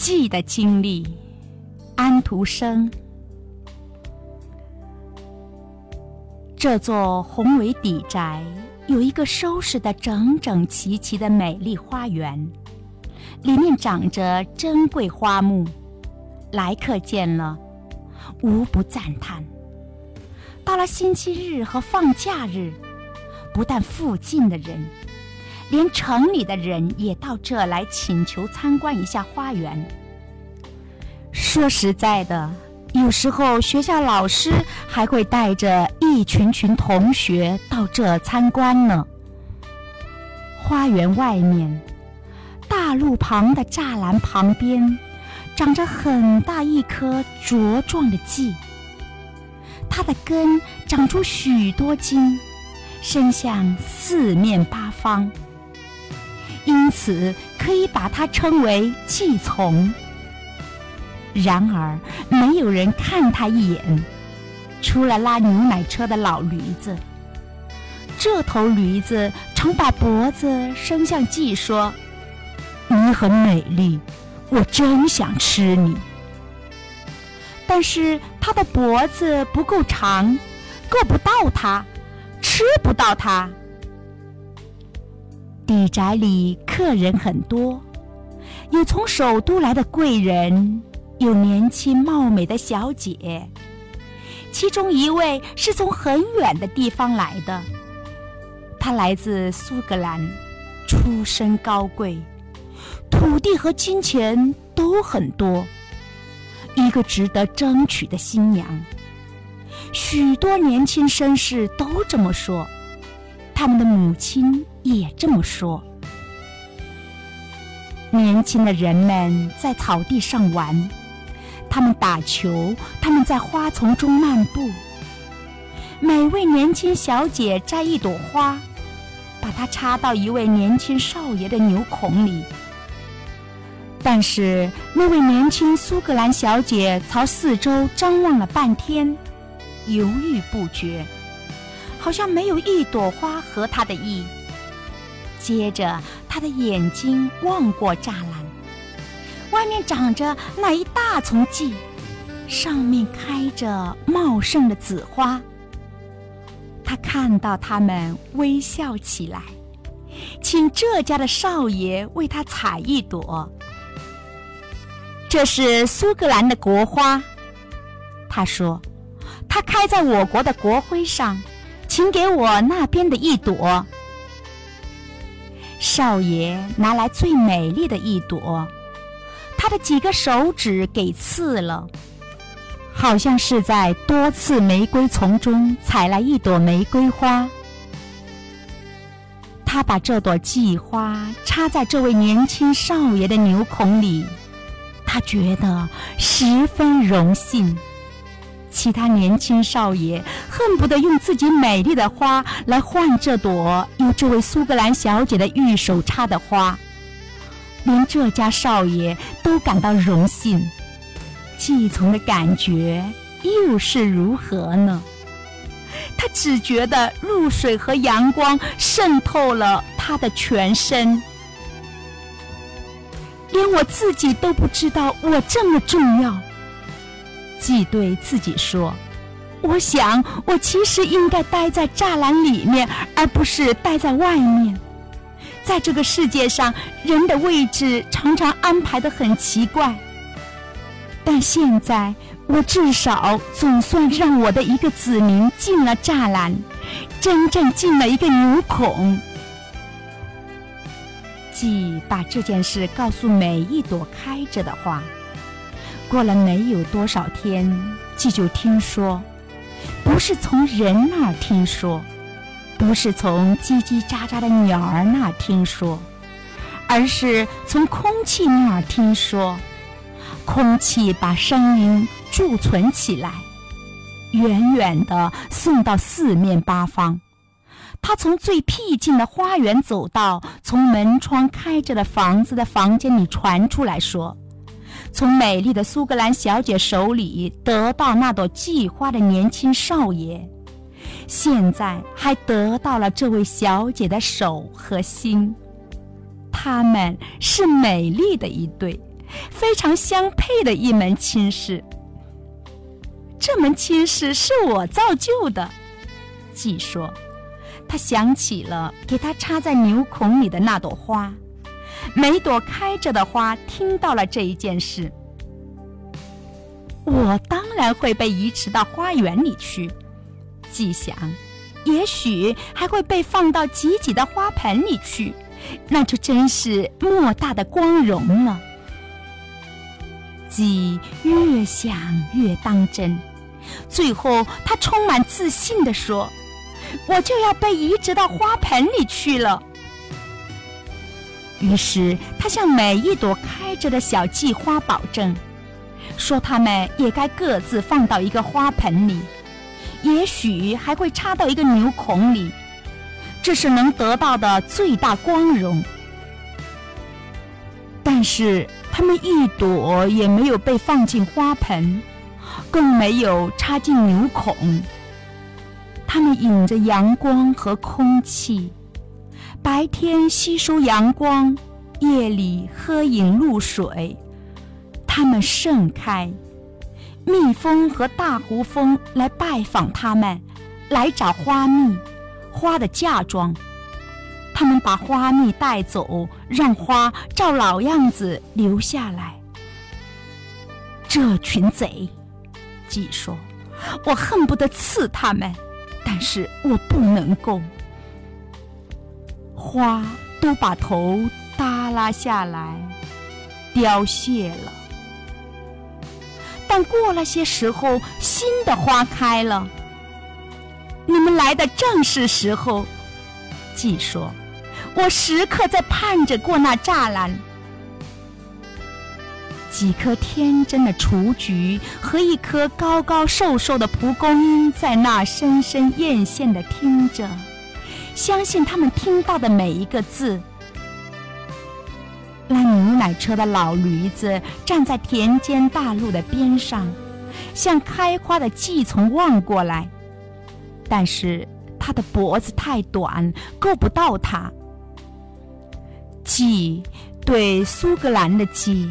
记的经历，安徒生。这座宏伟底宅有一个收拾的整整齐齐的美丽花园，里面长着珍贵花木，来客见了，无不赞叹。到了星期日和放假日，不但附近的人。连城里的人也到这来请求参观一下花园。说实在的，有时候学校老师还会带着一群群同学到这参观呢。花园外面，大路旁的栅栏旁边，长着很大一棵茁壮的蓟，它的根长出许多茎，伸向四面八方。因此，可以把它称为寄从。然而，没有人看它一眼，除了拉牛奶车的老驴子。这头驴子常把脖子伸向季，说：“你很美丽，我真想吃你。”但是它的脖子不够长，够不到它，吃不到它。底宅里客人很多，有从首都来的贵人，有年轻貌美的小姐，其中一位是从很远的地方来的。她来自苏格兰，出身高贵，土地和金钱都很多，一个值得争取的新娘。许多年轻绅士都这么说。他们的母亲也这么说。年轻的人们在草地上玩，他们打球，他们在花丛中漫步。每位年轻小姐摘一朵花，把它插到一位年轻少爷的牛孔里。但是那位年轻苏格兰小姐朝四周张望了半天，犹豫不决。好像没有一朵花合他的意。接着，他的眼睛望过栅栏，外面长着那一大丛蓟，上面开着茂盛的紫花。他看到他们微笑起来，请这家的少爷为他采一朵。这是苏格兰的国花，他说，它开在我国的国徽上。请给我那边的一朵。少爷拿来最美丽的一朵，他的几个手指给刺了，好像是在多刺玫瑰丛中采来一朵玫瑰花。他把这朵季花插在这位年轻少爷的牛孔里，他觉得十分荣幸。其他年轻少爷恨不得用自己美丽的花来换这朵由这位苏格兰小姐的玉手插的花，连这家少爷都感到荣幸。季从的感觉又是如何呢？他只觉得露水和阳光渗透了他的全身，连我自己都不知道我这么重要。既对自己说：“我想，我其实应该待在栅栏里面，而不是待在外面。在这个世界上，人的位置常常安排的很奇怪。但现在，我至少总算让我的一个子民进了栅栏，真正进了一个牛孔。”既把这件事告诉每一朵开着的花。过了没有多少天，季就听说，不是从人那儿听说，不是从叽叽喳喳的鸟儿那儿听说，而是从空气那儿听说。空气把声音贮存起来，远远地送到四面八方。他从最僻静的花园走到从门窗开着的房子的房间里传出来说。从美丽的苏格兰小姐手里得到那朵季花的年轻少爷，现在还得到了这位小姐的手和心。他们是美丽的一对，非常相配的一门亲事。这门亲事是我造就的。季说，他想起了给他插在牛孔里的那朵花，每朵开着的花听到了这一件事，我当然会被移植到花园里去。季想，也许还会被放到挤挤的花盆里去，那就真是莫大的光荣了。季越想越当真。最后，他充满自信地说：“我就要被移植到花盆里去了。”于是，他向每一朵开着的小蓟花保证，说它们也该各自放到一个花盆里，也许还会插到一个牛孔里，这是能得到的最大光荣。但是，它们一朵也没有被放进花盆。更没有插进牛孔。它们引着阳光和空气，白天吸收阳光，夜里喝饮露水。它们盛开，蜜蜂和大胡蜂来拜访它们，来找花蜜、花的嫁妆。他们把花蜜带走，让花照老样子留下来。这群贼！季说：“我恨不得刺他们，但是我不能够。花都把头耷拉下来，凋谢了。但过了些时候，新的花开了。你们来的正是时候。”季说：“我时刻在盼着过那栅栏。”几颗天真的雏菊和一棵高高瘦瘦的蒲公英在那深深艳羡地听着，相信他们听到的每一个字。拉牛奶车的老驴子站在田间大路的边上，向开花的蓟丛望过来，但是它的脖子太短，够不到它。蓟对苏格兰的蓟。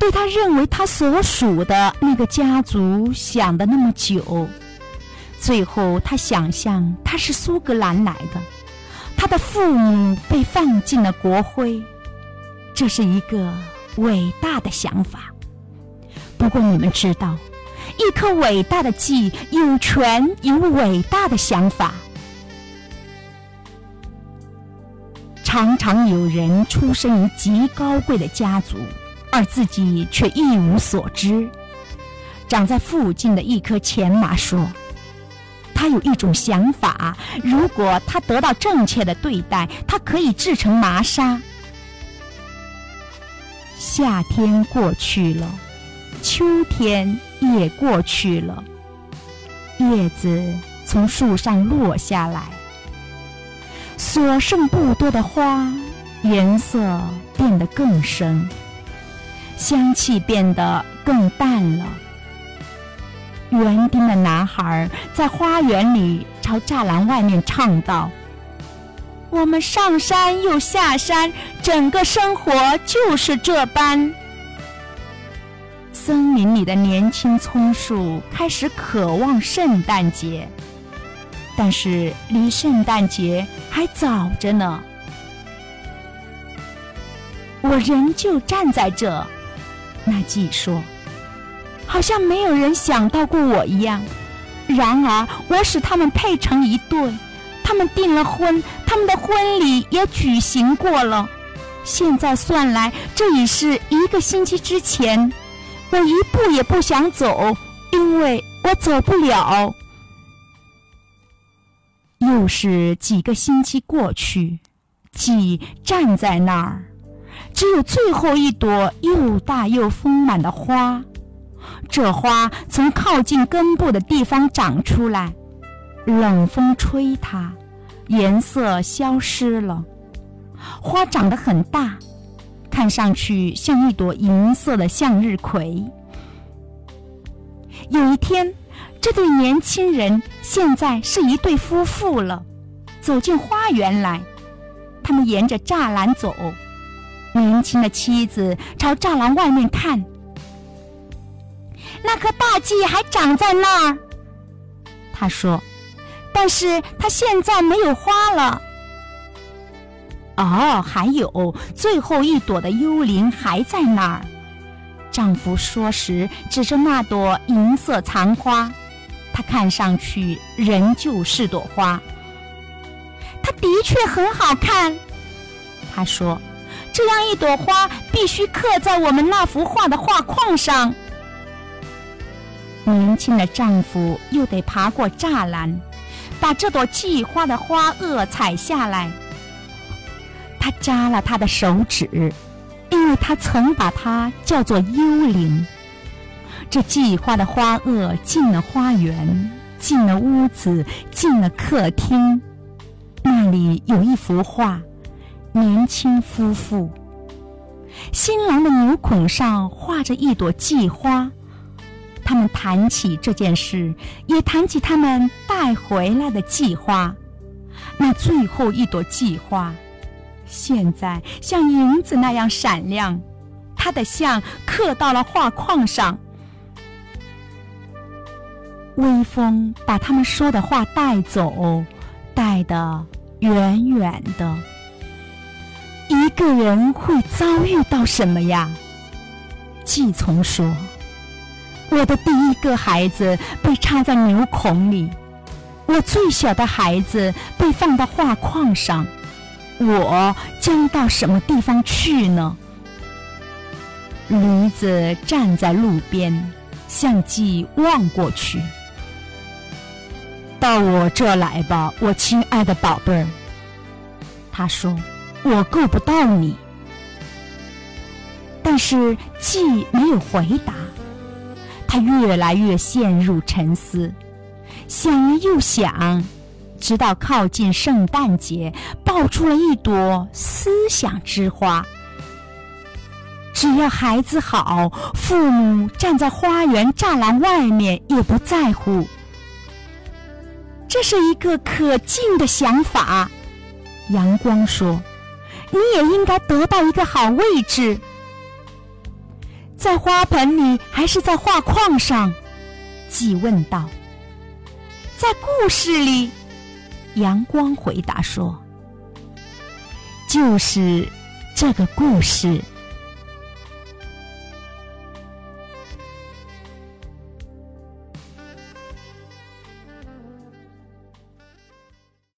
对他认为他所属的那个家族想的那么久，最后他想象他是苏格兰来的，他的父母被放进了国徽，这是一个伟大的想法。不过你们知道，一颗伟大的记有权有伟大的想法。常常有人出生于极高贵的家族。而自己却一无所知。长在附近的一棵前麻说：“他有一种想法，如果他得到正确的对待，他可以制成麻纱。”夏天过去了，秋天也过去了，叶子从树上落下来，所剩不多的花颜色变得更深。香气变得更淡了。园丁的男孩在花园里朝栅栏外面唱道：“我们上山又下山，整个生活就是这般。”森林里的年轻松树开始渴望圣诞节，但是离圣诞节还早着呢。我仍旧站在这。那季说：“好像没有人想到过我一样。然而，我使他们配成一对，他们订了婚，他们的婚礼也举行过了。现在算来，这已是一个星期之前。我一步也不想走，因为我走不了。又是几个星期过去，季站在那儿。”只有最后一朵又大又丰满的花，这花从靠近根部的地方长出来，冷风吹它，颜色消失了。花长得很大，看上去像一朵银色的向日葵。有一天，这对年轻人现在是一对夫妇了，走进花园来，他们沿着栅栏走。年轻的妻子朝栅栏外面看，那棵大戟还长在那儿。他说：“但是它现在没有花了。”哦，还有最后一朵的幽灵还在那儿。丈夫说时指着那朵银色残花，它看上去仍旧是朵花。它的确很好看，他说：“这样一朵花必须刻在我们那幅画的画框上。”年轻的丈夫又得爬过栅栏，把这朵季花的花萼采下来。他扎了他的手指，因为他曾把它叫做幽灵。这季花的花萼进了花园，进了屋子，进了客厅。那里有一幅画，年轻夫妇。新郎的牛孔上画着一朵季花。他们谈起这件事，也谈起他们带回来的季花。那最后一朵季花。现在像银子那样闪亮，他的像刻到了画框上。微风把他们说的话带走，带得远远的。一个人会遭遇到什么呀？季从说：“我的第一个孩子被插在牛孔里，我最小的孩子被放到画框上。”我将到什么地方去呢？驴子站在路边，向季望过去。到我这来吧，我亲爱的宝贝儿。他说：“我够不到你。”但是鸡没有回答。他越来越陷入沉思，想了又想。直到靠近圣诞节，爆出了一朵思想之花。只要孩子好，父母站在花园栅栏外面也不在乎。这是一个可敬的想法。阳光说：“你也应该得到一个好位置，在花盆里还是在画框上？”即问道。在故事里。阳光回答说：“就是这个故事。”